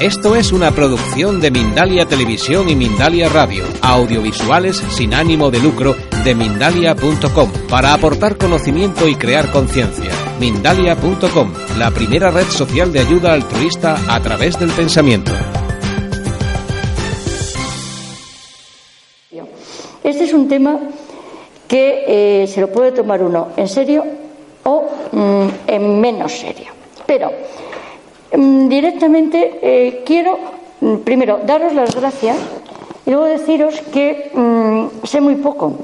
Esto es una producción de Mindalia Televisión y Mindalia Radio, audiovisuales sin ánimo de lucro de mindalia.com, para aportar conocimiento y crear conciencia. Mindalia.com, la primera red social de ayuda altruista a través del pensamiento. Este es un tema que eh, se lo puede tomar uno en serio o mm, en menos serio. Pero directamente eh, quiero, mm, primero, daros las gracias y luego deciros que sé muy poco.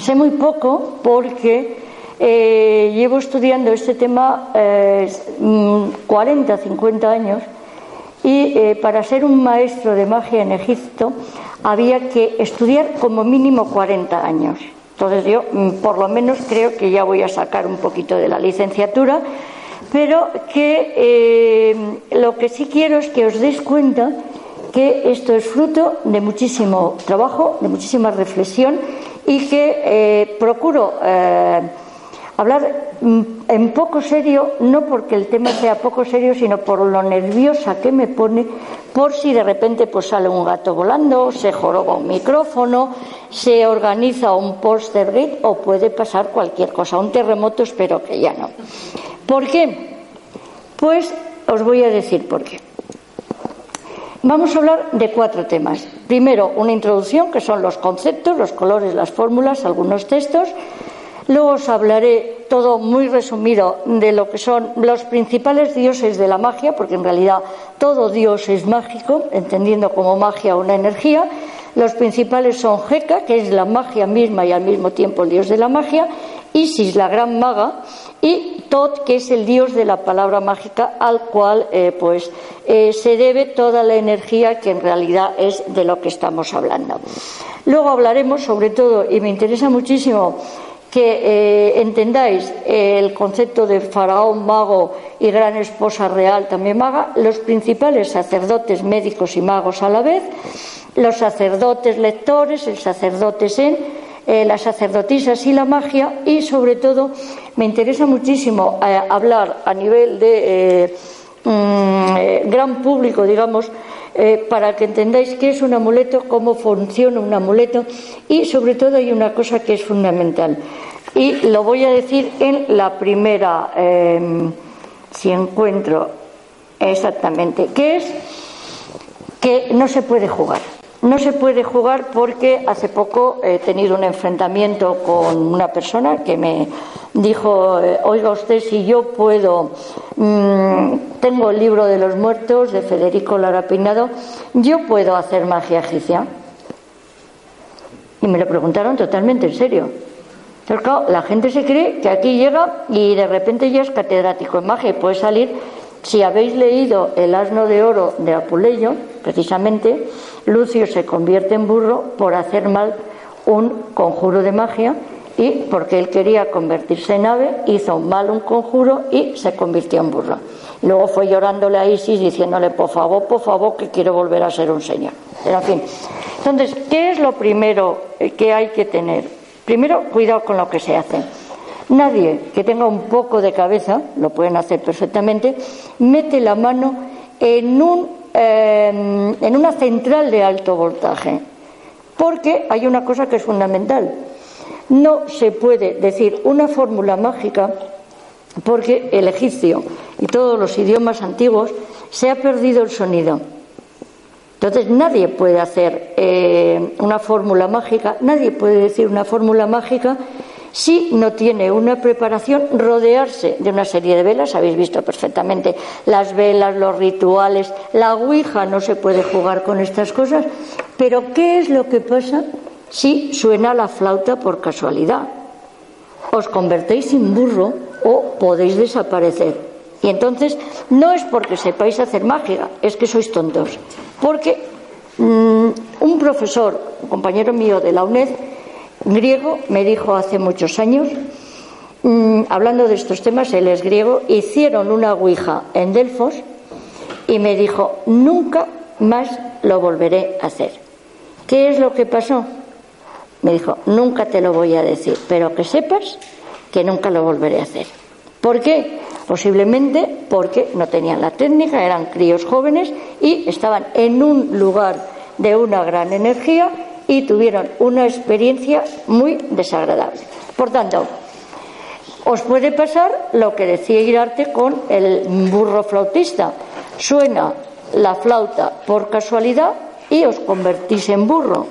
Sé muy poco porque eh, llevo estudiando este tema 40, 50 años y para ser un maestro de magia en Egipto había que estudiar como mínimo 40 años. Entonces yo mm, por lo menos creo que ya voy a sacar un poquito de la licenciatura, pero que eh, lo que sí quiero es que os deis cuenta que esto es fruto de muchísimo trabajo, de muchísima reflexión y que eh, procuro eh, hablar mm, en poco serio, no porque el tema sea poco serio, sino por lo nerviosa que me pone, por si de repente pues sale un gato volando, se joroba un micrófono, se organiza un poster gate o puede pasar cualquier cosa, un terremoto espero que ya no. ¿Por qué? Pues os voy a decir por qué. Vamos a hablar de cuatro temas. Primero, una introducción, que son los conceptos, los colores, las fórmulas, algunos textos. Luego os hablaré todo muy resumido de lo que son los principales dioses de la magia, porque en realidad todo dios es mágico, entendiendo como magia una energía. Los principales son Heka, que es la magia misma y al mismo tiempo el dios de la magia, Isis, la gran maga, y Tot, que es el dios de la palabra mágica, al cual eh, pues eh, se debe toda la energía que en realidad es de lo que estamos hablando. Luego hablaremos sobre todo, y me interesa muchísimo, que eh, entendáis el concepto de faraón mago y gran esposa real también maga, los principales sacerdotes médicos y magos a la vez, los sacerdotes lectores, el sacerdote zen, eh, las sacerdotisas y la magia y sobre todo me interesa muchísimo eh, hablar a nivel de mm, gran público, digamos, para que entendáis qué es un amuleto, cómo funciona un amuleto y sobre todo hay una cosa que es fundamental y lo voy a decir en la primera, em, si encuentro exactamente, que es que no se puede jugar. No se puede jugar porque hace poco he tenido un enfrentamiento con una persona que me dijo, eh, oiga usted, si yo puedo, mm, tengo el libro de los muertos de Federico Lara Peinado, yo puedo hacer magia egipcia. Y me lo preguntaron totalmente en serio la gente se cree que aquí llega y de repente ya es catedrático en magia y puede salir. Si habéis leído El asno de oro de Apuleyo, precisamente, Lucio se convierte en burro por hacer mal un conjuro de magia y porque él quería convertirse en ave, hizo mal un conjuro y se convirtió en burro. Luego fue llorándole a Isis diciéndole, por favor, por favor, que quiero volver a ser un señor. Pero, en fin. Entonces, ¿qué es lo primero que hay que tener? Primero, cuidado con lo que se hace. Nadie que tenga un poco de cabeza, lo pueden hacer perfectamente, mete la mano en, un, en una central de alto voltaje. Porque hay una cosa que es fundamental. No se puede decir una fórmula mágica porque el egipcio y todos los idiomas antiguos se ha perdido el sonido. Entonces nadie puede hacer eh, una fórmula mágica, nadie puede decir una fórmula mágica si no tiene una preparación, rodearse de una serie de velas, habéis visto perfectamente las velas, los rituales, la Ouija no se puede jugar con estas cosas, pero ¿qué es lo que pasa si suena la flauta por casualidad? Os convertéis en burro o podéis desaparecer. Y entonces no es porque sepáis hacer magia, es que sois tontos. Porque mm, un profesor, un compañero mío de la UNED, griego, me dijo hace muchos años, mm, hablando de estos temas, él es griego, hicieron una ouija en Delfos y me dijo, nunca más lo volveré a hacer. ¿Qué es lo que pasó? Me dijo, nunca te lo voy a decir, pero que sepas que nunca lo volveré a hacer. ¿Por qué? Posiblemente porque no tenían la técnica, eran críos jóvenes y estaban en un lugar de una gran energía y tuvieron una experiencia muy desagradable. Por tanto, os puede pasar lo que decía Irarte con el burro flautista. Suena la flauta por casualidad y os convertís en burro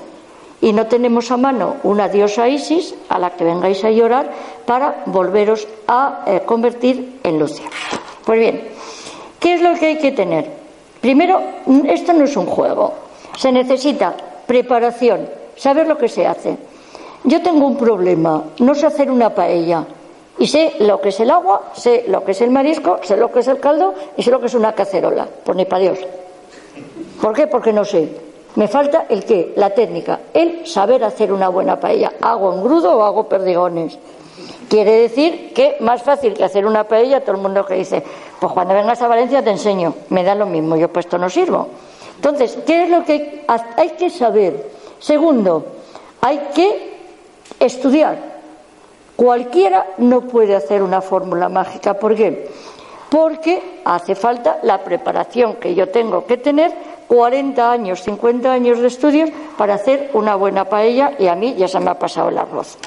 y no tenemos a mano una diosa Isis a la que vengáis a llorar para volveros a eh, convertir en Lucia. Pues bien, ¿qué es lo que hay que tener? Primero, esto no es un juego. Se necesita preparación, saber lo que se hace. Yo tengo un problema, no sé hacer una paella. Y sé lo que es el agua, sé lo que es el marisco, sé lo que es el caldo y sé lo que es una cacerola. Pues ni para Dios. ¿Por qué? Porque no sé. Me falta el qué, la técnica, el saber hacer una buena paella. ¿Hago engrudo o hago perdigones? Quiere decir que más fácil que hacer una paella, todo el mundo que dice, pues cuando vengas a Valencia te enseño, me da lo mismo, yo pues esto no sirvo. Entonces, ¿qué es lo que hay que saber? Segundo, hay que estudiar. Cualquiera no puede hacer una fórmula mágica. ¿Por qué? Porque hace falta la preparación que yo tengo que tener 40 años, 50 años de estudios para hacer una buena paella y a mí ya se me ha pasado el arroz.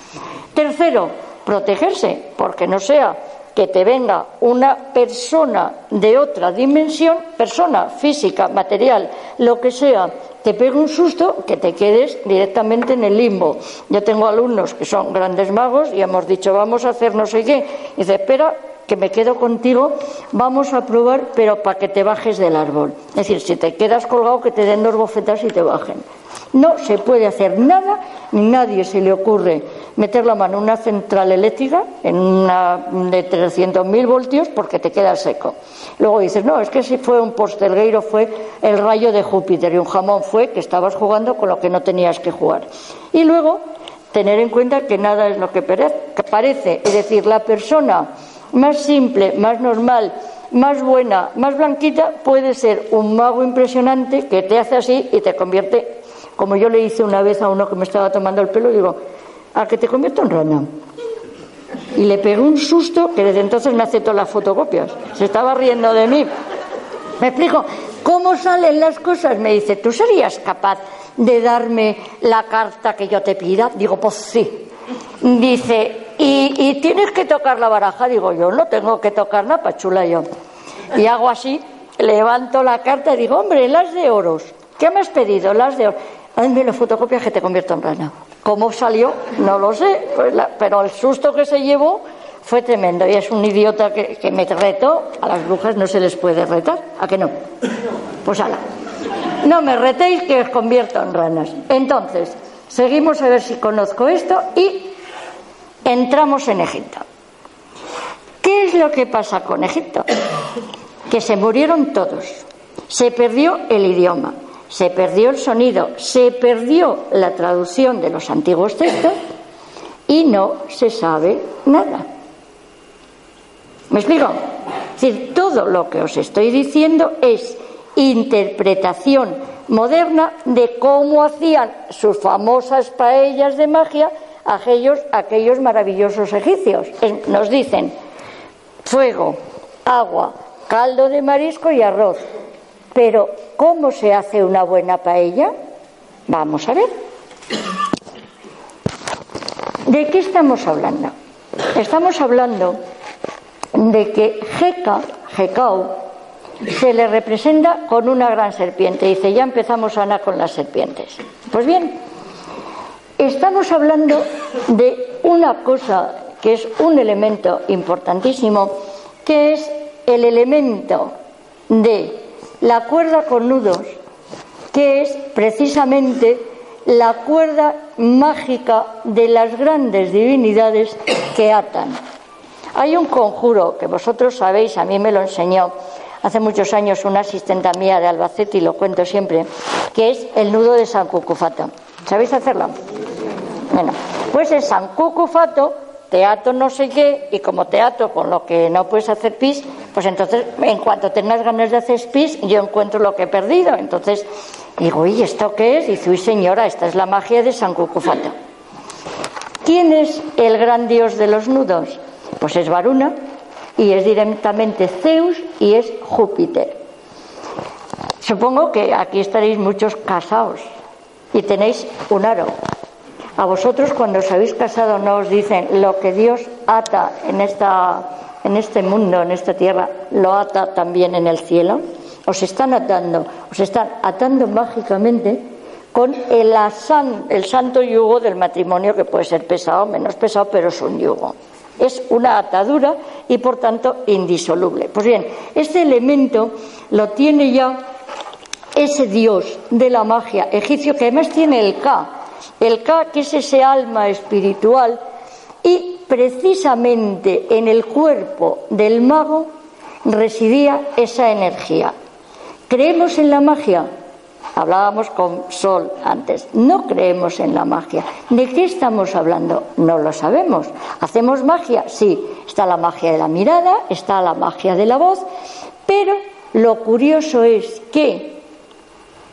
Tercero, protegerse, porque no sea que te venga una persona de otra dimensión, persona física, material, lo que sea, te pegue un susto, que te quedes directamente en el limbo. Yo tengo alumnos que son grandes magos y hemos dicho, vamos a hacer no sé qué. Y dice, espera, que me quedo contigo, vamos a probar, pero para que te bajes del árbol. Es decir, si te quedas colgado, que te den dos bofetas y te bajen. No se puede hacer nada, ni nadie se le ocurre meter la mano en una central eléctrica, en una de 300.000 voltios, porque te queda seco. Luego dices, no, es que si fue un postelgueiro, fue el rayo de Júpiter, y un jamón fue que estabas jugando con lo que no tenías que jugar. Y luego, tener en cuenta que nada es lo que parece, es decir, la persona más simple, más normal, más buena, más blanquita, puede ser un mago impresionante que te hace así y te convierte, como yo le hice una vez a uno que me estaba tomando el pelo, digo, a que te convierto en rana. Y le pegó un susto que desde entonces me aceptó las fotocopias. Se estaba riendo de mí. Me explico, ¿cómo salen las cosas? Me dice, ¿tú serías capaz de darme la carta que yo te pida? Digo, pues sí. Dice, ¿y, tienes que tocar la baraja? Digo, yo no tengo que tocar nada, pachula yo. Y hago así, levanto la carta y digo, hombre, las de oros. ¿Qué me has pedido? Las de oros. Hazme la fotocopia que te convierto en rana. ¿Cómo salió? No lo sé, pues pero el susto que se llevó fue tremendo. Y es un idiota que, me retó. A las brujas no se les puede retar. ¿A que no? Pues ala. No me retéis que os convierto en ranas. Entonces, Seguimos a ver si conozco esto y entramos en Egipto. ¿Qué es lo que pasa con Egipto? Que se murieron todos. Se perdió el idioma, se perdió el sonido, se perdió la traducción de los antiguos textos y no se sabe nada. ¿Me explico? Es decir, todo lo que os estoy diciendo es interpretación moderna de cómo hacían sus famosas paellas de magia aquellos, aquellos maravillosos egipcios. Nos dicen fuego, agua, caldo de marisco y arroz. Pero, ¿cómo se hace una buena paella? Vamos a ver. ¿De qué estamos hablando? Estamos hablando de que Jeca, Jecao, se le representa con una gran serpiente. Dice, ya empezamos, Ana, con las serpientes. Pues bien, estamos hablando de una cosa que es un elemento importantísimo, que es el elemento de la cuerda con nudos, que es precisamente la cuerda mágica de las grandes divinidades que atan. Hay un conjuro que vosotros sabéis, a mí me lo enseñó hace muchos años una asistenta mía de Albacete y lo cuento siempre, que es el nudo de San Cucufato. ¿Sabéis hacerlo? Bueno, pues es San Cucufato, teatro no sé qué, y como teatro con lo que no puedes hacer pis, pues entonces en cuanto tengas ganas de hacer pis, yo encuentro lo que he perdido. Entonces digo, ¿y esto qué es? Y dice, uy señora, esta es la magia de San Cucufato. ¿Quién es el gran dios de los nudos? Pues es Varuna, y es directamente Zeus y es Júpiter. Supongo que aquí estaréis muchos casados y tenéis un aro. A vosotros cuando os habéis casado no os dicen lo que Dios ata en, esta, en este mundo, en esta tierra, lo ata también en el cielo. Os están atando, os están atando mágicamente con el, el santo yugo del matrimonio que puede ser pesado, menos pesado, pero es un yugo es una atadura y por tanto indisoluble. Pues bien, este elemento lo tiene ya ese dios de la magia egipcio que además tiene el Ka, el Ka que es ese alma espiritual y precisamente en el cuerpo del mago residía esa energía. ¿Creemos en la magia? Hablábamos con Sol antes. No creemos en la magia. ¿De qué estamos hablando? No lo sabemos. ¿Hacemos magia? Sí. Está la magia de la mirada, está la magia de la voz, pero lo curioso es que,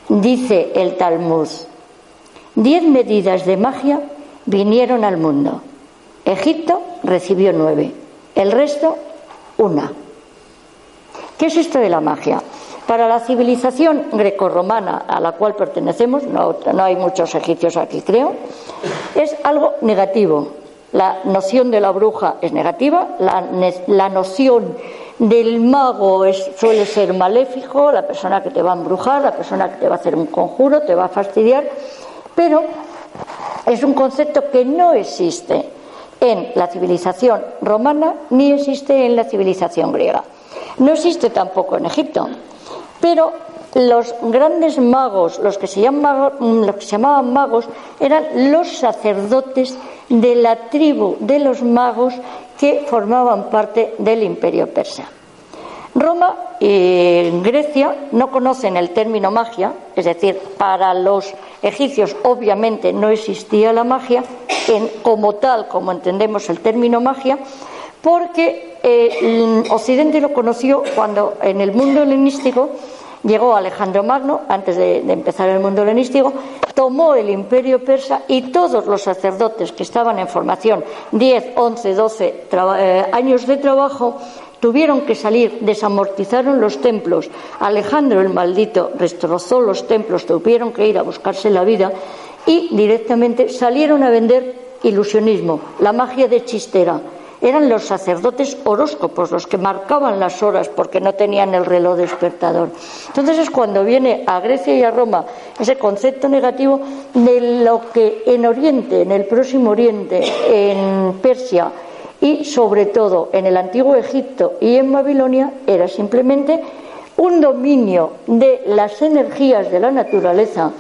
dice el Talmud, diez medidas de magia vinieron al mundo. Egipto recibió nueve, el resto una. ¿Qué es esto de la magia? Para la civilización grecorromana a la cual pertenecemos, no, hay muchos egipcios aquí creo, es algo negativo. La noción de la bruja es negativa, la, noción del mago suele ser maléfico, la persona que te va a embrujar, la persona que te va a hacer un conjuro, te va a fastidiar, pero es un concepto que no existe en la civilización romana ni existe en la civilización griega. No existe tampoco en Egipto. Pero los grandes magos, los que, se los que se llamaban magos, eran los sacerdotes de la tribu de los magos que formaban parte del imperio persa. Roma y Grecia no conocen el término magia, es decir, para los egipcios obviamente no existía la magia, en, como tal, como entendemos el término magia, porque eh, Occidente lo conoció cuando en el mundo helenístico llegó Alejandro Magno, antes de, empezar el mundo helenístico, tomó el imperio persa y todos los sacerdotes que estaban en formación, 10, 11, 12 años de trabajo, tuvieron que salir, desamortizaron los templos. Alejandro el maldito destrozó los templos, tuvieron que ir a buscarse la vida y directamente salieron a vender ilusionismo, la magia de chistera eran los sacerdotes horóscopos los que marcaban las horas porque no tenían el reloj despertador. Entonces es cuando viene a Grecia y a Roma ese concepto negativo de lo que en Oriente, en el próximo Oriente, en Persia y sobre todo en el antiguo Egipto y en Babilonia era simplemente un dominio de las energías de la naturaleza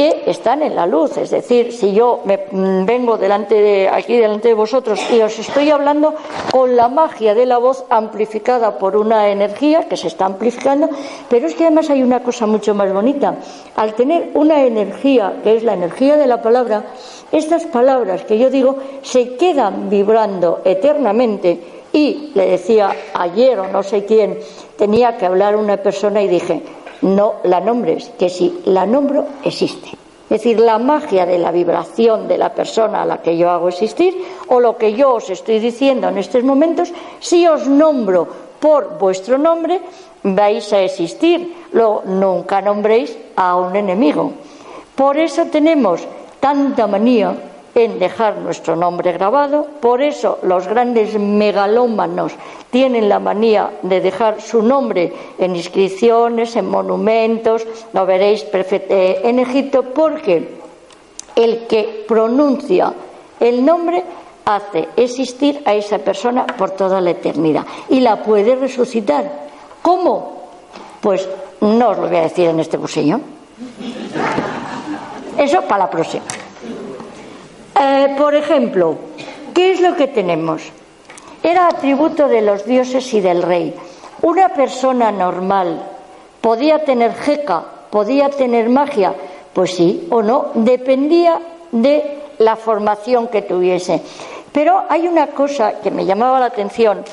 que están en la luz. Es decir, si yo me mm, vengo delante de, aquí delante de vosotros y os estoy hablando con la magia de la voz amplificada por una energía que se está amplificando, pero es que además hay una cosa mucho más bonita. Al tener una energía, que es la energía de la palabra, estas palabras que yo digo se quedan vibrando eternamente y le decía ayer o no sé quién, tenía que hablar una persona y dije, no la nombres, que si la nombro existe. Es decir, la magia de la vibración de la persona a la que yo hago existir o lo que yo os estoy diciendo en estos momentos, si os nombro por vuestro nombre, vais a existir. Luego, nunca nombréis a un enemigo. Por eso tenemos tanta manía en dejar nuestro nombre grabado. Por eso los grandes megalómanos tienen la manía de dejar su nombre en inscripciones, en monumentos, lo veréis eh, en Egipto, porque el que pronuncia el nombre hace existir a esa persona por toda la eternidad y la puede resucitar. ¿Cómo? Pues no os lo voy a decir en este cursillo. Eso para la próxima. Eh, por ejemplo, ¿qué es lo que tenemos? era atributo de los dioses y del rey. Una persona normal podía tener jeca, podía tener magia, pues sí o no, dependía de la formación que tuviese. Pero hay una cosa que me llamaba la atención.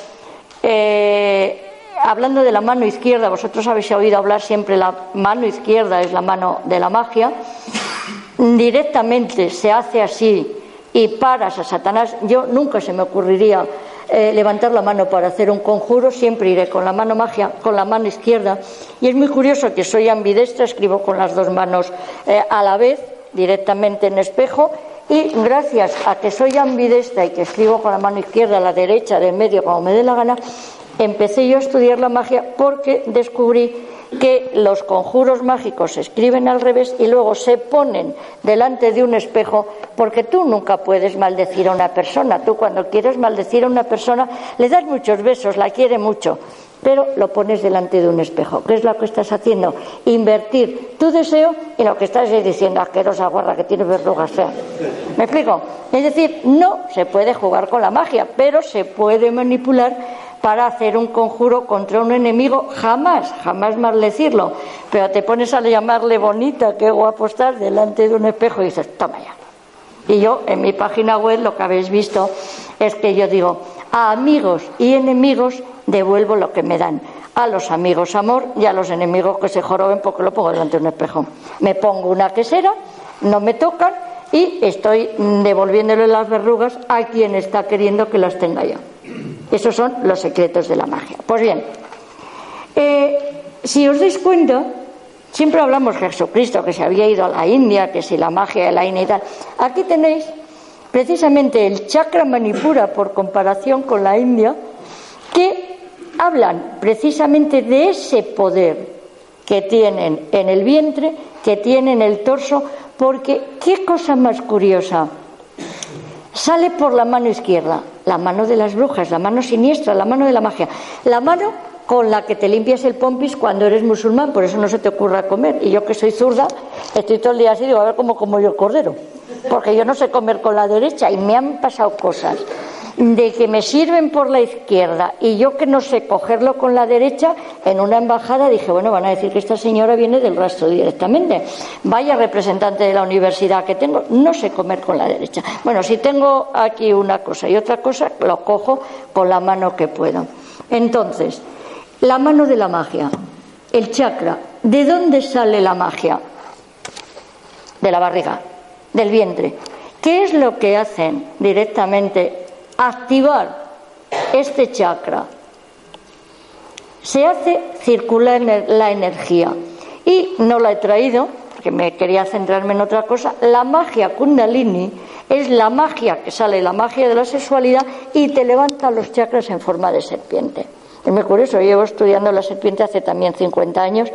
Eh, hablando de la mano izquierda, vosotros habéis oído hablar siempre la mano izquierda es la mano de la magia. Directamente se hace así y paras a Satanás. Yo nunca se me ocurriría eh, levantar la mano para hacer un conjuro, siempre iré con la mano magia, con la mano izquierda. Y es muy curioso que soy ambidestra, escribo con las dos manos eh, a la vez, directamente en espejo, y gracias a que soy ambidestra y que escribo con la mano izquierda, la derecha, del medio, como me dé la gana, empecé yo a estudiar la magia porque descubrí que los conjuros mágicos se escriben al revés y luego se ponen delante de un espejo porque tú nunca puedes maldecir a una persona. Tú cuando quieres maldecir a una persona le das muchos besos, la quiere mucho, pero lo pones delante de un espejo. ¿Qué es lo que estás haciendo? Invertir tu deseo y lo que estás diciendo, asquerosa guarda que tiene verrugas. ¿Me explico? Es decir, no se puede jugar con la magia, pero se puede manipular para hacer un conjuro contra un enemigo, jamás, jamás maldecirlo. Pero te pones a llamarle bonita, qué guapo estás, delante de un espejo y dices, toma ya. Y yo en mi página web lo que habéis visto es que yo digo, a amigos y enemigos devuelvo lo que me dan. A los amigos amor y a los enemigos que se joroben porque lo pongo delante de un espejo. Me pongo una quesera, no me tocan y estoy devolviéndole las verrugas a quien está queriendo que las tenga yo. Esos son los secretos de la magia. Pues bien, eh, si os dais cuenta, siempre hablamos de Jesucristo que se había ido a la India, que si la magia de la India y tal. Aquí tenéis precisamente el chakra manipura por comparación con la India, que hablan precisamente de ese poder que tienen en el vientre, que tienen en el torso, porque qué cosa más curiosa. Sale por la mano izquierda, la mano de las brujas, la mano siniestra, la mano de la magia, la mano con la que te limpias el pompis cuando eres musulmán, por eso no se te ocurra comer. Y yo que soy zurda, estoy todo el día así, digo, a ver cómo como yo cordero, porque yo no sé comer con la derecha y me han pasado cosas de que me sirven por la izquierda y yo que no sé cogerlo con la derecha, en una embajada dije, bueno, van a decir que esta señora viene del rastro directamente. Vaya representante de la universidad que tengo, no sé comer con la derecha. Bueno, si tengo aquí una cosa y otra cosa, lo cojo con la mano que puedo. Entonces, la mano de la magia, el chakra, ¿de dónde sale la magia? De la barriga, del vientre. ¿Qué es lo que hacen directamente activar este chakra. Se hace circular la energía. Y no la he traído, porque me quería centrarme en otra cosa. La magia kundalini es la magia que sale, la magia de la sexualidad y te levanta los chakras en forma de serpiente. Es muy curioso, llevo estudiando la serpiente hace también 50 años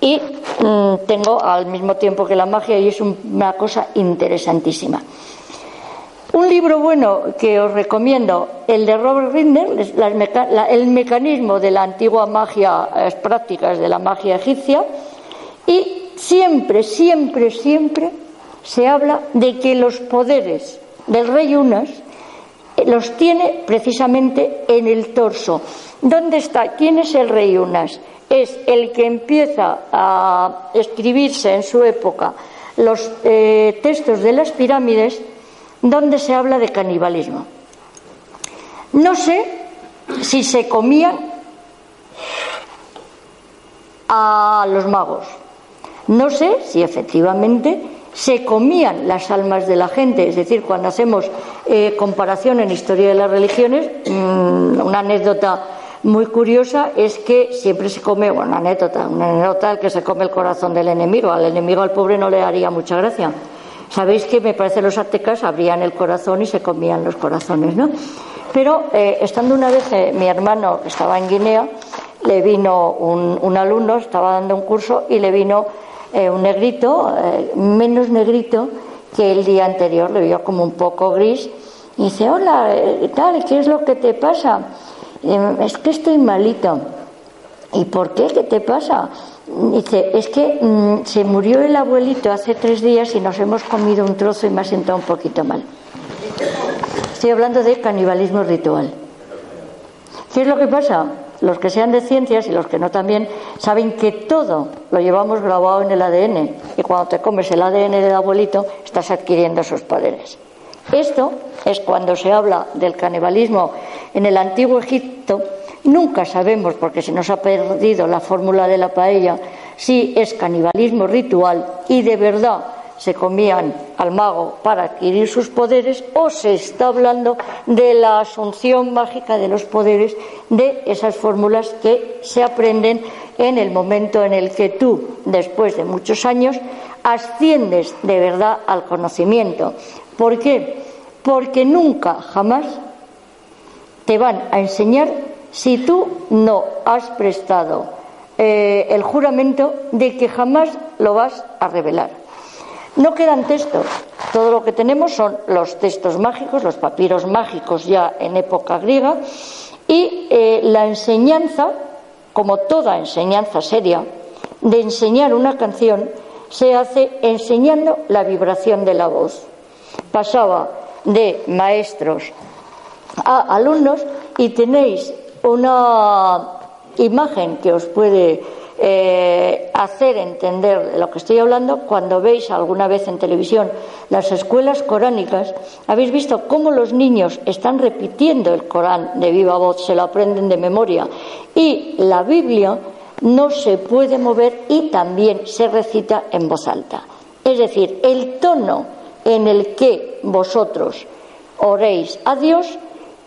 y mm, tengo al mismo tiempo que la magia y es una cosa interesantísima. Un libro bueno que os recomiendo, el de Robert Rinder, el mecanismo de la antigua magia, las prácticas de la magia egipcia, y siempre, siempre, siempre se habla de que los poderes del rey Unas eh, los tiene precisamente en el torso. ¿Dónde está? ¿Quién es el rey Unas? Es el que empieza a escribirse en su época los eh, textos de las pirámides donde se habla de canibalismo. No sé si se comían a los magos. No sé si efectivamente se comían las almas de la gente. Es decir, cuando hacemos eh, comparación en historia de las religiones, mm, una anécdota muy curiosa es que siempre se come, bueno, una anécdota, una anécdota que se come el corazón del enemigo. Al enemigo, al pobre, no le haría mucha gracia. Sabéis que me parece los aztecas abrían el corazón y se comían los corazones, ¿no? Pero eh, estando una vez eh, mi hermano, estaba en Guinea, le vino un, alumno, estaba dando un curso y le vino eh, un negrito, menos negrito que el día anterior, le vio como un poco gris y dice, hola, tal, ¿qué es lo que te pasa? es que estoy malito. ¿Y por qué? ¿Qué te pasa? Dice, es que mm, se murió el abuelito hace tres días y nos hemos comido un trozo y me ha sentado un poquito mal. Estoy hablando de canibalismo ritual. ¿Qué es lo que pasa? Los que sean de ciencias y los que no también saben que todo lo llevamos grabado en el ADN y cuando te comes el ADN del abuelito estás adquiriendo esos poderes. Esto es cuando se habla del canibalismo en el antiguo Egipto, nunca sabemos, porque se nos ha perdido la fórmula de la paella, si es canibalismo ritual y de verdad se comían al mago para adquirir sus poderes o se está hablando de la asunción mágica de los poderes de esas fórmulas que se aprenden en el momento en el que tú, después de muchos años, asciendes de verdad al conocimiento. ¿Por qué? Porque nunca, jamás te van a enseñar si tú no has prestado eh, el juramento de que jamás lo vas a revelar. No quedan textos, todo lo que tenemos son los textos mágicos, los papiros mágicos ya en época griega, y eh, la enseñanza, como toda enseñanza seria, de enseñar una canción se hace enseñando la vibración de la voz. Pasaba de maestros a alumnos y tenéis una imagen que os puede eh, hacer entender de lo que estoy hablando cuando veis alguna vez en televisión las escuelas coránicas, habéis visto cómo los niños están repitiendo el Corán de viva voz, se lo aprenden de memoria y la Biblia no se puede mover y también se recita en voz alta. Es decir, el tono en el que vosotros oréis a Dios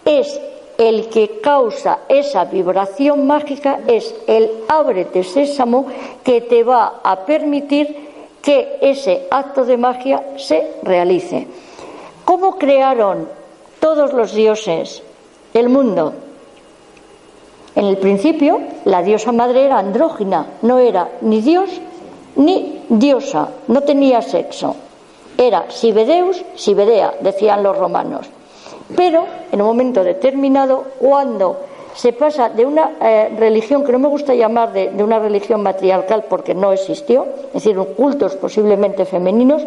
es el que causa esa vibración mágica, es el ábrete sésamo que te va a permitir que ese acto de magia se realice. ¿Cómo crearon todos los dioses el mundo? En el principio, la diosa madre era andrógina, no era ni dios ni diosa, no tenía sexo. Era Sibedeus, Sibedea, decían los romanos. Pero en un momento determinado, cuando se pasa de una eh, religión que no me gusta llamar de, una religión matriarcal porque no existió, es decir, cultos posiblemente femeninos,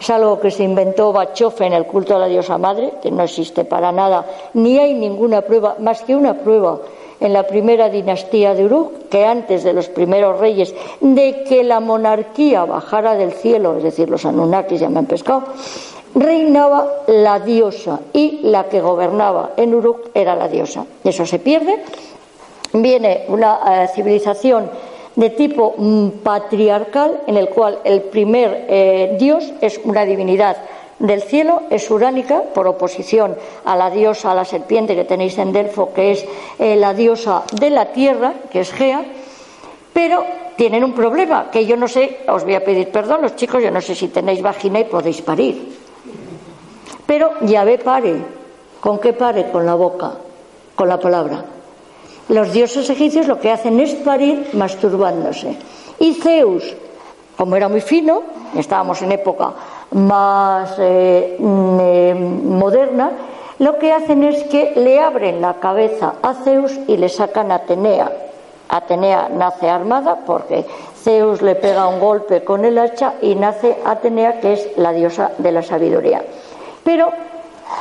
es algo que se inventó Bachofe en el culto a la diosa madre, que no existe para nada, ni hay ninguna prueba, más que una prueba en la primera dinastía de Uruk, que antes de los primeros reyes, de que la monarquía bajara del cielo, es decir, los Anunnakis ya me han pescado, reinaba la diosa y la que gobernaba en Uruk era la diosa. Eso se pierde. Viene una eh, civilización de tipo mm, patriarcal en el cual el primer eh, dios es una divinidad del cielo, es uránica, por oposición a la diosa, a la serpiente que tenéis en Delfo, que es eh, la diosa de la tierra, que es Gea, pero tienen un problema, que yo no sé, os voy a pedir perdón, los chicos, yo no sé si tenéis vagina y podéis parir. Pero Yahvé pare. ¿Con qué pare? Con la boca, con la palabra. Los dioses egipcios lo que hacen es parir masturbándose. Y Zeus, como era muy fino, estábamos en época más eh, mm, eh, moderna, lo que hacen es que le abren la cabeza a Zeus y le sacan a Atenea. Atenea nace armada porque Zeus le pega un golpe con el hacha y nace Atenea, que es la diosa de la sabiduría. Pero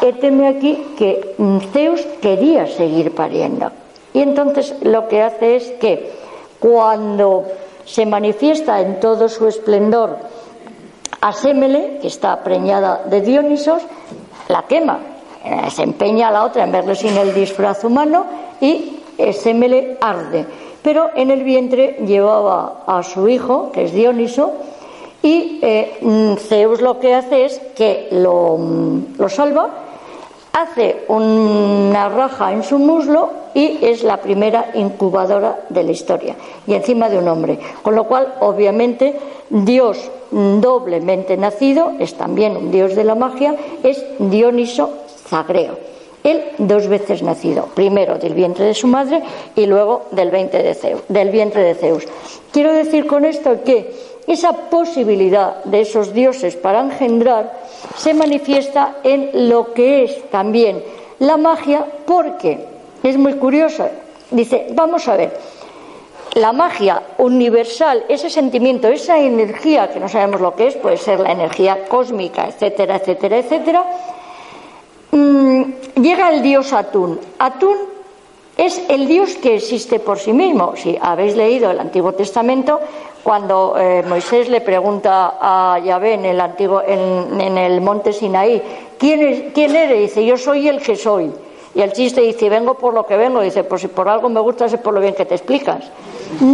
éteme aquí que Zeus quería seguir pariendo. Y entonces lo que hace es que cuando se manifiesta en todo su esplendor a Sémele, que está preñada de Dionisos, la quema. Eh, se empeña a la otra en verle sin el disfraz humano y Sémele arde. Pero en el vientre llevaba a su hijo, que es Dioniso, y eh, mm, Zeus lo que hace es que lo, mm, lo salva, hace una raja en su muslo y es la primera incubadora de la historia, y encima de un hombre. Con lo cual, obviamente, Dios doblemente nacido es también un dios de la magia, es Dioniso Zagreo. Él dos veces nacido, primero del vientre de su madre y luego del, de Zeus, del vientre de Zeus. Quiero decir con esto que esa posibilidad de esos dioses para engendrar se manifiesta en lo que es también la magia, porque es muy curioso. Dice, vamos a ver, la magia universal, ese sentimiento, esa energía que no sabemos lo que es, puede ser la energía cósmica, etcétera, etcétera, etcétera, mm, llega el dios Atún. Atún es el Dios que existe por sí mismo. Si habéis leído el Antiguo Testamento, cuando eh, Moisés le pregunta a Yahvé en el, antiguo, en, el monte Sinaí, ¿quién, es, ¿quién eres? Dice, yo soy el que soy. Y el chiste dice, vengo por lo que vengo. Dice, pues si por algo me gusta es por lo bien que te explicas.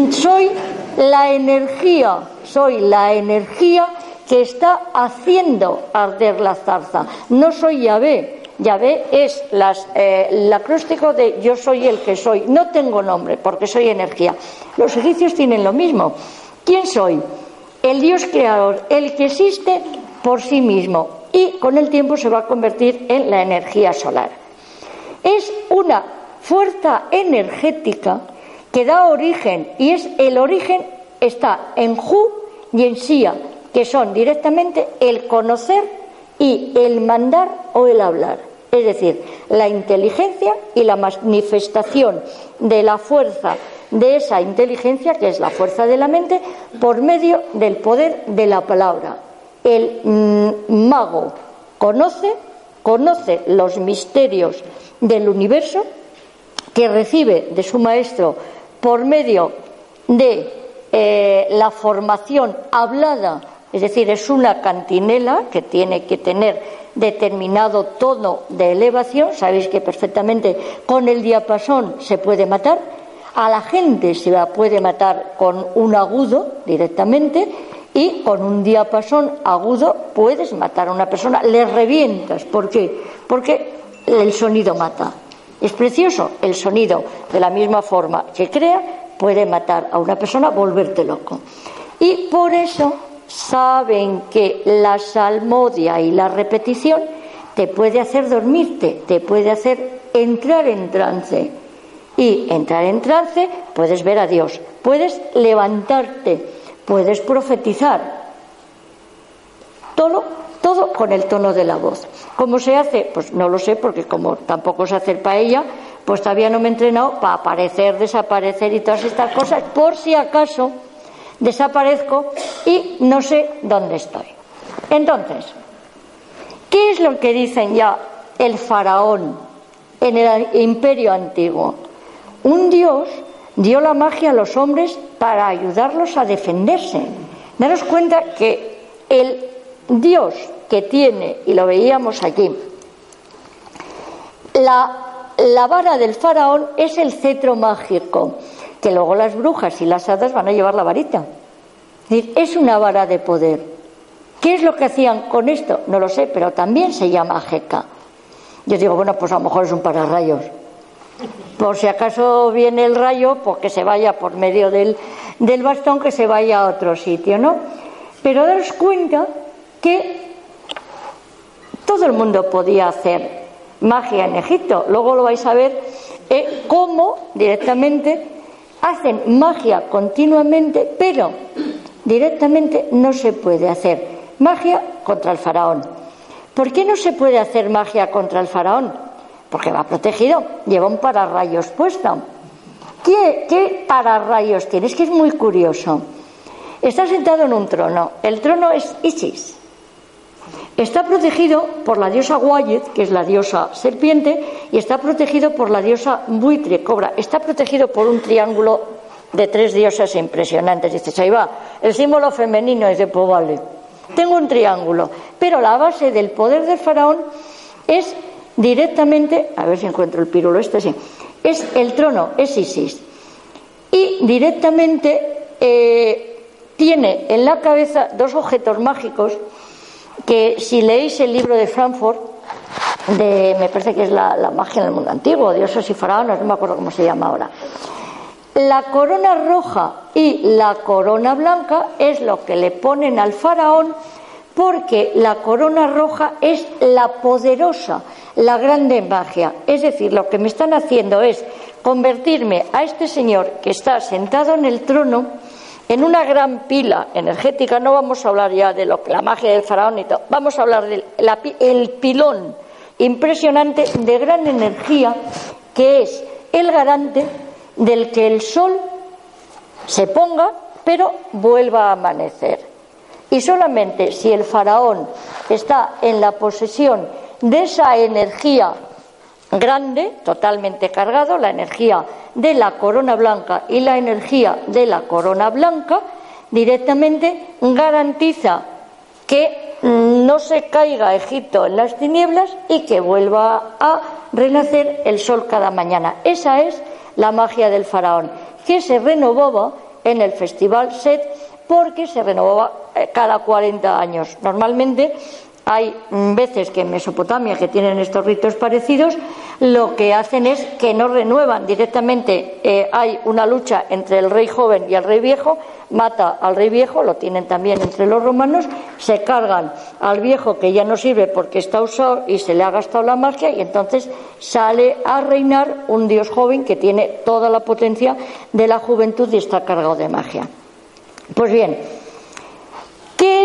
Soy la energía, soy la energía que está haciendo arder la zarza. No soy Yahvé. Yahvé es las, eh, el acróstico de yo soy el que soy. No tengo nombre porque soy energía. Los egipcios tienen lo mismo. ¿Quién soy? El Dios creador, el que existe por sí mismo y con el tiempo se va a convertir en la energía solar es una fuerza energética que da origen y es el origen está en Hu y en Sia, que son directamente el conocer y el mandar o el hablar. Es decir, la inteligencia y la manifestación de la fuerza de esa inteligencia, que es la fuerza de la mente, por medio del poder de la palabra. El mm, mago conoce, conoce los misterios del universo que recibe de su maestro por medio de eh, la formación hablada, es decir, es una cantinela que tiene que tener determinado tono de elevación, sabéis que perfectamente con el diapasón se puede matar, a la gente se la puede matar con un agudo directamente y con un diapasón agudo puedes matar a una persona, le revientas. ¿Por qué? Porque el sonido mata. Es precioso el sonido, de la misma forma que crea, puede matar a una persona, volverte loco. Y por eso saben que la salmodia y la repetición te puede hacer dormirte, te puede hacer entrar en trance. Y entrar en trance puedes ver a Dios, puedes levantarte, puedes profetizar. Todo todo con el tono de la voz. ¿Cómo se hace? Pues no lo sé, porque como tampoco sé hacer paella, pues todavía no me he entrenado para aparecer, desaparecer y todas estas cosas, por si acaso desaparezco y no sé dónde estoy. Entonces, ¿qué es lo que dicen ya el faraón en el imperio antiguo? Un dios dio la magia a los hombres para ayudarlos a defenderse. Daros cuenta que el Dios que tiene, y lo veíamos aquí, la, la vara del faraón es el cetro mágico, que luego las brujas y las hadas van a llevar la varita. Es una vara de poder. ¿Qué es lo que hacían con esto? No lo sé, pero también se llama jeca. Yo digo, bueno, pues a lo mejor es un pararrayos. Por si acaso viene el rayo, pues que se vaya por medio del, del bastón, que se vaya a otro sitio, ¿no? Pero daros cuenta que todo el mundo podía hacer magia en Egipto. Luego lo vais a ver eh, cómo directamente hacen magia continuamente, pero directamente no se puede hacer magia contra el faraón. ¿Por qué no se puede hacer magia contra el faraón? Porque va protegido, lleva un pararrayos puesto. ¿Qué, qué pararrayos tiene? Es que es muy curioso. Está sentado en un trono. El trono es Isis. Está protegido por la diosa Wayet, que es la diosa serpiente, y está protegido por la diosa buitre, cobra. Está protegido por un triángulo de tres diosas impresionantes. Dices, ahí va, el símbolo femenino es de pues vale. Tengo un triángulo, pero la base del poder del faraón es directamente, a ver si encuentro el pirulo este, sí, es el trono, es Isis. Y directamente eh, tiene en la cabeza dos objetos mágicos que si leéis el libro de Frankfurt, de, me parece que es la, magia en el mundo antiguo, dioses y faraones, no me acuerdo cómo se llama ahora. La corona roja y la corona blanca es lo que le ponen al faraón porque la corona roja es la poderosa, la grande magia. Es decir, lo que me están haciendo es convertirme a este señor que está sentado en el trono en una gran pila energética, no vamos a hablar ya de lo la magia del faraón y todo, vamos a hablar del el pilón impresionante de gran energía que es el garante del que el sol se ponga pero vuelva a amanecer. Y solamente si el faraón está en la posesión de esa energía grande, totalmente cargado, la energía de la corona blanca y la energía de la corona blanca, directamente garantiza que no se caiga Egipto en las tinieblas y que vuelva a renacer el sol cada mañana. Esa es la magia del faraón, que se renovaba en el festival Set porque se renovaba eh, cada 40 años. Normalmente hay veces que en Mesopotamia, que tienen estos ritos parecidos, lo que hacen es que no renuevan directamente. Eh, hay una lucha entre el rey joven y el rey viejo, mata al rey viejo, lo tienen también entre los romanos, se cargan al viejo que ya no sirve porque está usado y se le ha gastado la magia, y entonces sale a reinar un dios joven que tiene toda la potencia de la juventud y está cargado de magia. Pues bien, ¿Qué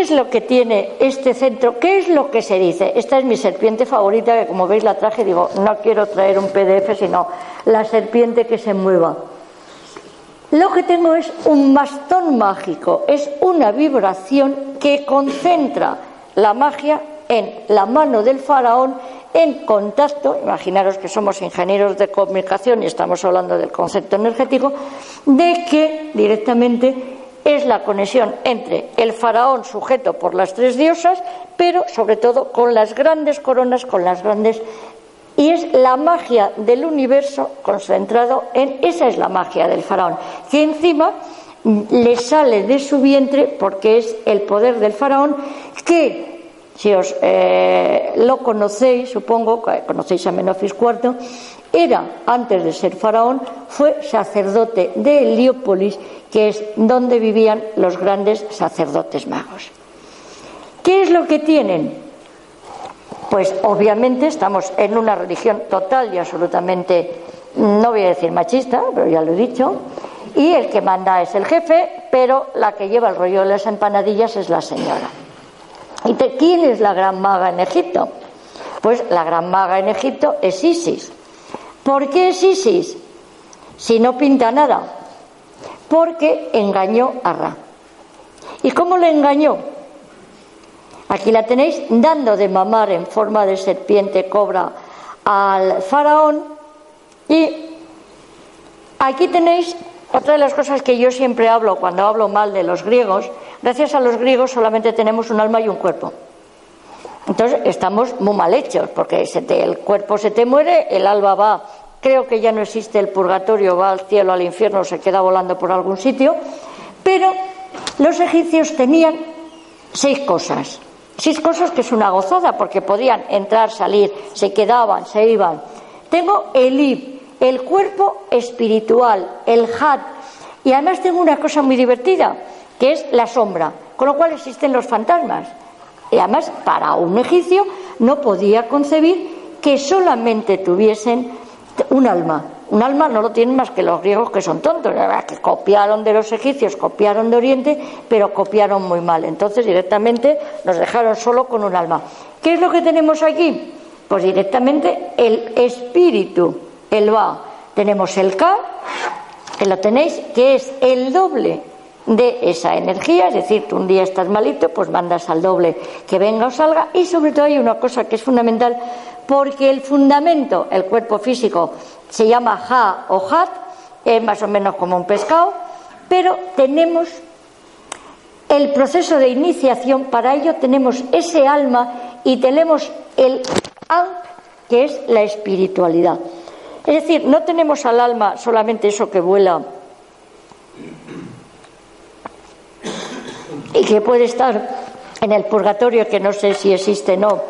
es lo que tiene este centro? ¿Qué es lo que se dice? Esta es mi serpiente favorita, que como veis la traje, digo, no quiero traer un PDF, sino la serpiente que se mueva. Lo que tengo es un bastón mágico, es una vibración que concentra la magia en la mano del faraón en contacto, imaginaros que somos ingenieros de comunicación y estamos hablando del concepto energético, de que directamente es la conexión entre el faraón sujeto por las tres diosas, pero sobre todo con las grandes coronas, con las grandes y es la magia del universo concentrado en esa es la magia del faraón, que encima le sale de su vientre porque es el poder del faraón que si os eh, lo conocéis, supongo, conocéis a Menofis IV, era, antes de ser faraón, fue sacerdote de Heliópolis, que es donde vivían los grandes sacerdotes magos. ¿Qué es lo que tienen? Pues obviamente estamos en una religión total y absolutamente, no voy a decir machista, pero ya lo he dicho, y el que manda es el jefe, pero la que lleva el rollo de las empanadillas es la señora. ¿Y quién es la gran maga en Egipto? Pues la gran maga en Egipto es Isis. ¿Por qué es Isis? Si no pinta nada. Porque engañó a Ra. ¿Y cómo le engañó? Aquí la tenéis dando de mamar en forma de serpiente cobra al faraón. Y aquí tenéis otra de las cosas que yo siempre hablo cuando hablo mal de los griegos. Gracias a los griegos solamente tenemos un alma y un cuerpo. Entonces estamos muy mal hechos, porque el cuerpo se te muere, el alma va, creo que ya no existe el purgatorio, va al cielo, al infierno, se queda volando por algún sitio, pero los egipcios tenían seis cosas, seis cosas que es una gozada, porque podían entrar, salir, se quedaban, se iban. Tengo el ib, el cuerpo espiritual, el hat, y además tengo una cosa muy divertida, que es la sombra, con lo cual existen los fantasmas. Y además, para un egipcio no podía concebir que solamente tuviesen un alma. Un alma no lo tienen más que los griegos que son tontos, que copiaron de los egipcios, copiaron de Oriente, pero copiaron muy mal. Entonces directamente nos dejaron solo con un alma. ¿Qué es lo que tenemos aquí? Pues directamente el espíritu, el va. Tenemos el K, que lo tenéis, que es el doble de esa energía, es decir, tú un día estás malito, pues mandas al doble que venga o salga, y sobre todo hay una cosa que es fundamental, porque el fundamento, el cuerpo físico, se llama ja o hat, es más o menos como un pescado, pero tenemos el proceso de iniciación, para ello tenemos ese alma y tenemos el ankh, que es la espiritualidad. Es decir, no tenemos al alma solamente eso que vuela y que puede estar en el purgatorio, que no sé si existe o no,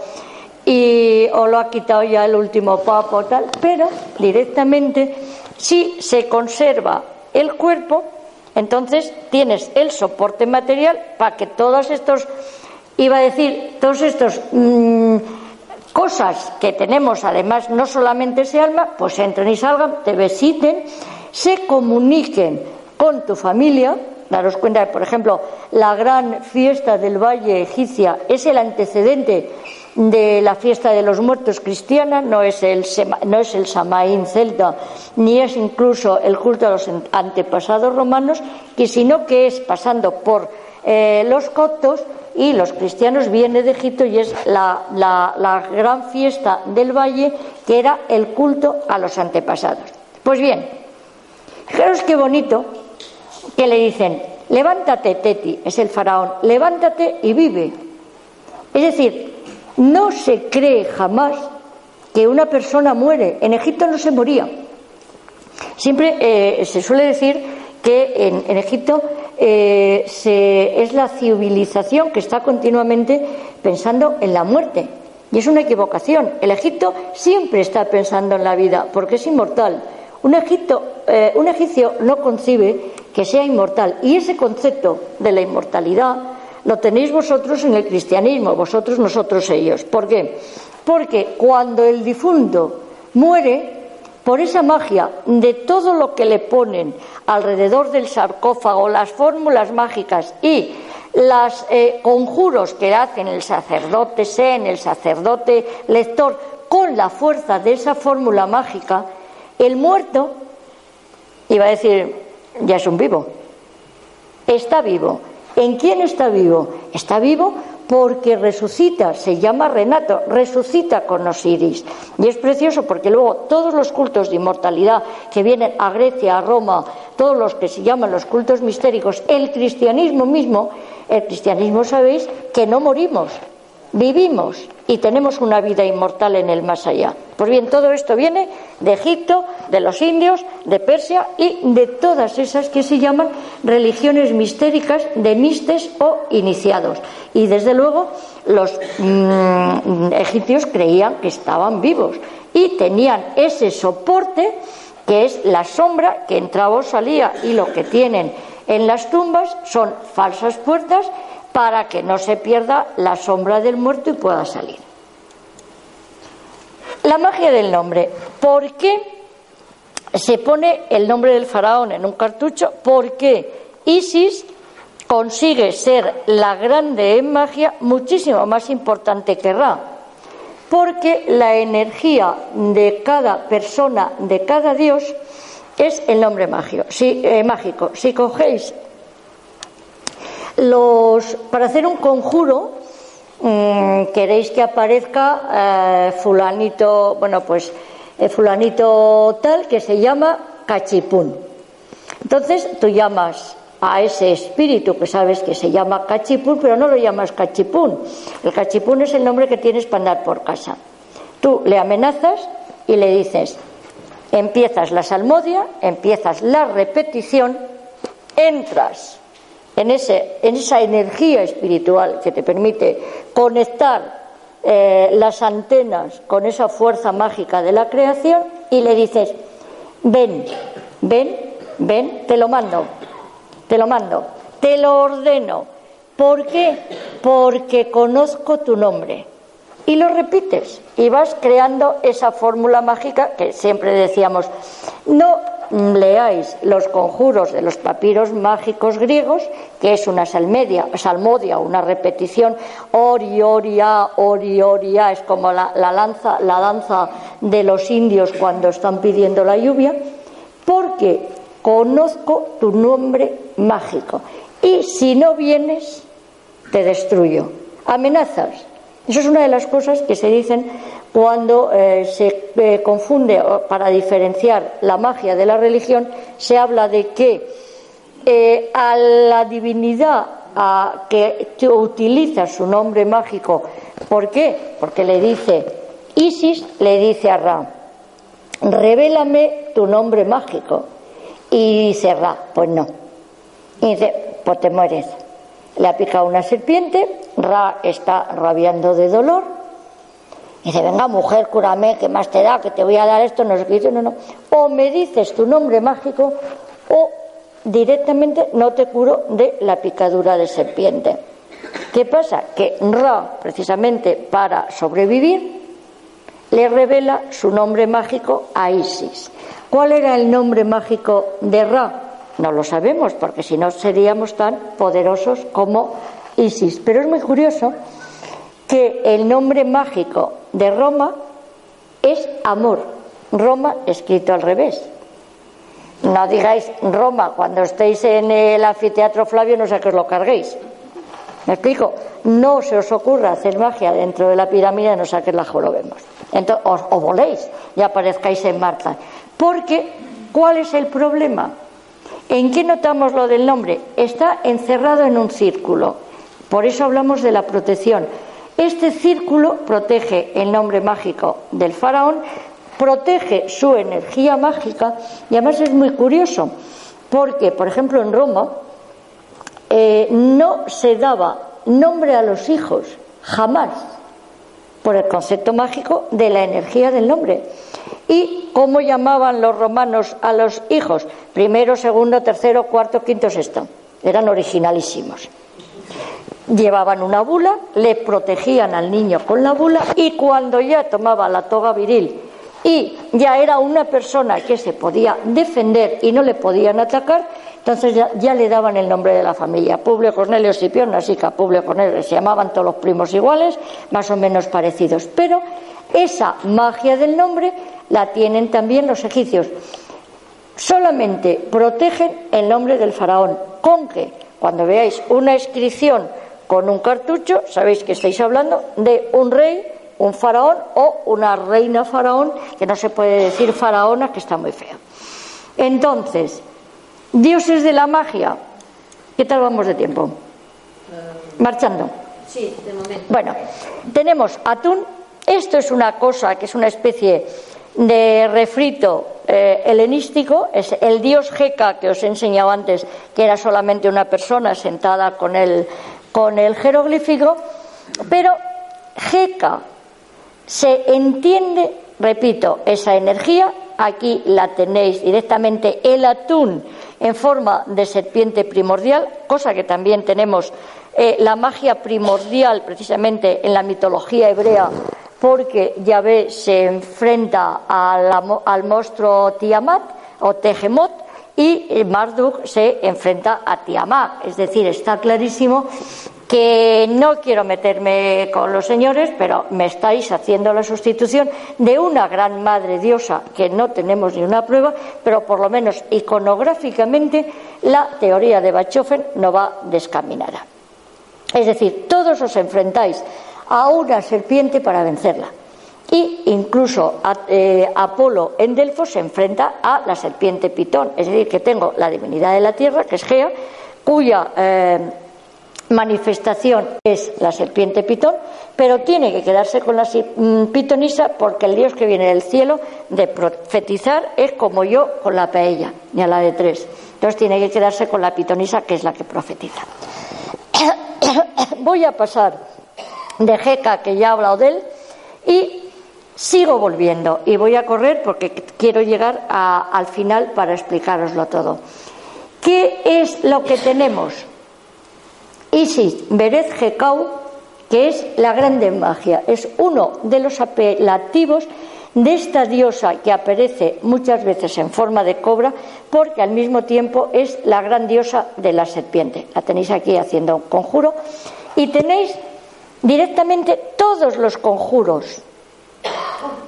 y, o lo ha quitado ya el último papa o tal, pero directamente si se conserva el cuerpo, entonces tienes el soporte material para que todos estos, iba a decir, todos estos mm, cosas que tenemos, además no solamente ese alma, pues entren y salgan, te visiten, se comuniquen con tu familia, Daros cuenta que, por ejemplo, la gran fiesta del Valle egipcia es el antecedente de la fiesta de los muertos cristiana, no es el, no es el Samaín celta, ni es incluso el culto a los antepasados romanos, que sino que es pasando por eh, los coptos y los cristianos vienen de Egipto y es la, la gran fiesta del valle que era el culto a los antepasados. Pues bien, fijaros qué bonito que le dicen, levántate, Teti, es el faraón, levántate y vive. Es decir, no se cree jamás que una persona muere. En Egipto no se moría. Siempre eh, se suele decir que en, Egipto eh, es la civilización que está continuamente pensando en la muerte. Y es una equivocación. El Egipto siempre está pensando en la vida porque es inmortal. Un, Egipto, eh, un egipcio no concibe que sea inmortal. Y ese concepto de la inmortalidad lo tenéis vosotros en el cristianismo, vosotros, nosotros, ellos. ¿Por qué? Porque cuando el difunto muere, por esa magia de todo lo que le ponen alrededor del sarcófago, las fórmulas mágicas y los eh, conjuros que hacen el sacerdote Sen, el sacerdote lector, con la fuerza de esa fórmula mágica, el muerto, iba a decir, ya es un vivo, está vivo. ¿En quién está vivo? Está vivo porque resucita, se llama Renato, resucita con Osiris. Y es precioso porque luego todos los cultos de inmortalidad que vienen a Grecia, a Roma, todos los que se llaman los cultos mistéricos, el cristianismo mismo, el cristianismo sabéis que no morimos, vivimos y tenemos una vida inmortal en el más allá. Pues bien, todo esto viene de Egipto, de los indios, de Persia y de todas esas que se llaman religiones mistéricas de mistes o iniciados. Y desde luego los mm, egipcios creían que estaban vivos y tenían ese soporte que es la sombra que entraba o salía y lo que tienen en las tumbas son falsas puertas para que no se pierda la sombra del muerto y pueda salir. La magia del nombre. ¿Por qué se pone el nombre del faraón en un cartucho? Porque Isis consigue ser la grande en magia muchísimo más importante que Ra. Porque la energía de cada persona, de cada dios, es el nombre eh, mágico. Si cogéis los, para hacer un conjuro, mm, queréis que aparezca eh, fulanito, bueno, pues eh, fulanito tal que se llama cachipún. Entonces tú llamas a ese espíritu que sabes que se llama cachipún, pero no lo llamas cachipún. El cachipún es el nombre que tienes para andar por casa. Tú le amenazas y le dices, empiezas la salmodia, empiezas la repetición, entras en, esa energía espiritual que te permite conectar eh, las antenas con esa fuerza mágica de la creación y le dices, ven, ven, ven, te lo mando, te lo mando, te lo ordeno. ¿Por qué? Porque conozco tu nombre. Y lo repites y vas creando esa fórmula mágica que siempre decíamos, no leáis los conjuros de los papiros mágicos griegos, que es una salmedia, salmodia, una repetición, ori, oria, ori, oria, es como la, lanza, la danza de los indios cuando están pidiendo la lluvia, porque conozco tu nombre mágico y si no vienes, te destruyo. Amenazas. Eso es una de las cosas que se dicen cuando eh, se eh, confunde para diferenciar la magia de la religión, se habla de que eh, a la divinidad que utiliza su nombre mágico, ¿por qué? Porque le dice, Isis le dice a Ra, revélame tu nombre mágico. Y dice Ra, pues no. Y dice, pues te mueres. Le ha picado una serpiente, Ra está rabiando de dolor dice, venga mujer, cúrame, ¿qué más te da? Que te voy a dar esto, no sé qué, no, no. O me dices tu nombre mágico o directamente no te curo de la picadura de serpiente. ¿Qué pasa? Que Ra, precisamente para sobrevivir, le revela su nombre mágico a Isis. ¿Cuál era el nombre mágico de Ra? No lo sabemos, porque si no seríamos tan poderosos como Isis. Pero es muy curioso que el nombre mágico de Roma es amor. Roma escrito al revés. No digáis Roma cuando estéis en el anfiteatro Flavio, no sé que os lo carguéis. ¿Me explico? No se os ocurra hacer magia dentro de la pirámide, no sea que la jorobemos. Entonces, o voléis y aparezcáis en Marta. Porque, ¿cuál es el problema? ¿En qué notamos lo del nombre? Está encerrado en un círculo. Por eso hablamos de la protección. Este círculo protege el nombre mágico del faraón, protege su energía mágica y además es muy curioso porque, por ejemplo, en Roma eh, no se daba nombre a los hijos, jamás, por el concepto mágico de la energía del nombre. ¿Y cómo llamaban los romanos a los hijos? Primero, segundo, tercero, cuarto, quinto, sexto. Eran originalísimos. Llevaban una bula, le protegían al niño con la bula y cuando ya tomaba la toga viril y ya era una persona que se podía defender y no le podían atacar, entonces ya, le daban el nombre de la familia. Publio Cornelio Scipión, así que Publio Cornelio se llamaban todos los primos iguales, más o menos parecidos. Pero esa magia del nombre la tienen también los egipcios. Solamente protegen el nombre del faraón, con que cuando veáis una inscripción con un cartucho, sabéis que estáis hablando de un rey un faraón o una reina faraón, que no se puede decir faraona, que está muy feo. Entonces, dioses de la magia, ¿qué tal vamos de tiempo? Marchando. Sí, de momento. Bueno, tenemos atún. Esto es una cosa que es una especie de refrito eh, helenístico. Es el dios Jeca que os he enseñado antes, que era solamente una persona sentada con el, con el jeroglífico. Pero Jeca se entiende, repito, esa energía, aquí la tenéis directamente, el atún en forma de serpiente primordial, cosa que también tenemos eh, la magia primordial precisamente en la mitología hebrea, porque Yahvé se enfrenta al, monstruo Tiamat o Tegemot y Marduk se enfrenta a Tiamat. Es decir, está clarísimo que no quiero meterme con los señores, pero me estáis haciendo la sustitución de una gran madre diosa que no tenemos ni una prueba, pero por lo menos iconográficamente la teoría de Bachofen no va descaminada. Es decir, todos os enfrentáis a una serpiente para vencerla. Y incluso eh, Apolo en Delfos se enfrenta a la serpiente Pitón. Es decir, que tengo la divinidad de la tierra, que es Gea, cuya eh, manifestación es la serpiente pitón, pero tiene que quedarse con la mm, pitonisa porque el Dios que viene del cielo de profetizar es como yo con la paella, ni a la de tres. Entonces tiene que quedarse con la pitonisa que es la que profetiza. Voy a pasar de Jeca, que ya he hablado de él, y sigo volviendo y voy a correr porque quiero llegar al final para explicaroslo todo. ¿Qué es lo que tenemos? Isis Berez Hekau, que es la grande magia, es uno de los apelativos de esta diosa que aparece muchas veces en forma de cobra, porque al mismo tiempo es la gran diosa de la serpiente. La tenéis aquí haciendo un conjuro y tenéis directamente todos los conjuros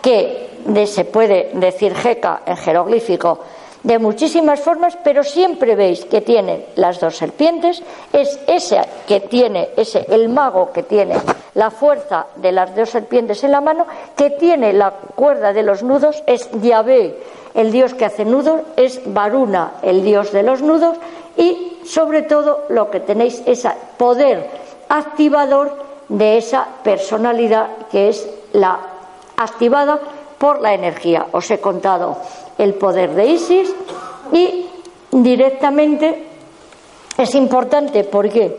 que se puede decir jeca en jeroglífico de muchísimas formas, pero siempre veis que tiene las dos serpientes, es ese que tiene, ese, el mago que tiene la fuerza de las dos serpientes en la mano, que tiene la cuerda de los nudos, es Yahvé, el dios que hace nudos, es Varuna, el dios de los nudos, y sobre todo lo que tenéis es poder activador de esa personalidad que es la activada por la energía. Os he contado el poder de Isis y directamente es importante, ¿por qué?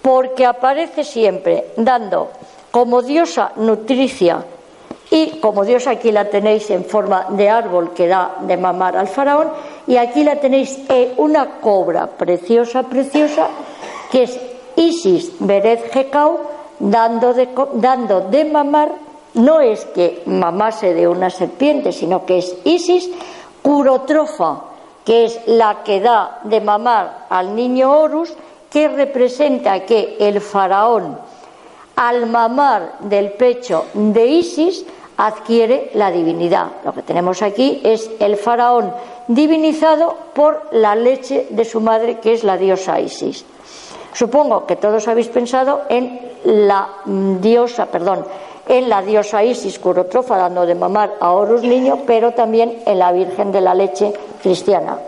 Porque aparece siempre dando como diosa nutricia y como diosa aquí la tenéis en forma de árbol que da de mamar al faraón y aquí la tenéis en una cobra preciosa, preciosa, que es Isis Berez Hekau dando de, dando de mamar no es que mamase de una serpiente, sino que es Isis Curotrofa, que es la que da de mamar al niño Horus, que representa que el faraón, al mamar del pecho de Isis, adquiere la divinidad. Lo que tenemos aquí es el faraón divinizado por la leche de su madre, que es la diosa Isis. Supongo que todos habéis pensado en la diosa, perdón, en la diosa Isis Curotrofa dando de mamar a Horus niño, pero también en la Virgen de la Leche cristiana.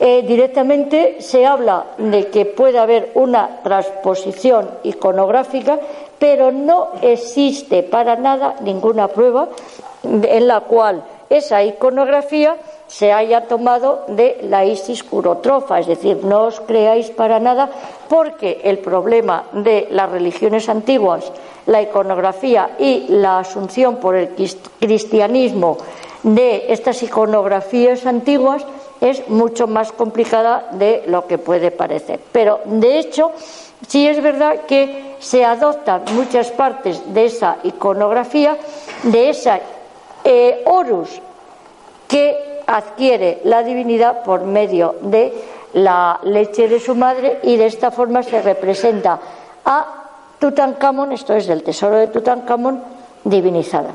Eh, directamente se habla de que puede haber una transposición iconográfica, pero no existe para nada ninguna prueba en la cual esa iconografía se haya tomado de la Isis curotrofa, es decir, no os creáis para nada porque el problema de las religiones antiguas, la iconografía y la asunción por el cristianismo de estas iconografías antiguas es mucho más complicada de lo que puede parecer. Pero, de hecho, sí es verdad que se adoptan muchas partes de esa iconografía, de esa eh, Horus que adquiere la divinidad por medio de la leche de su madre y de esta forma se representa a Tutankamón, esto es el tesoro de Tutankamón, divinizada.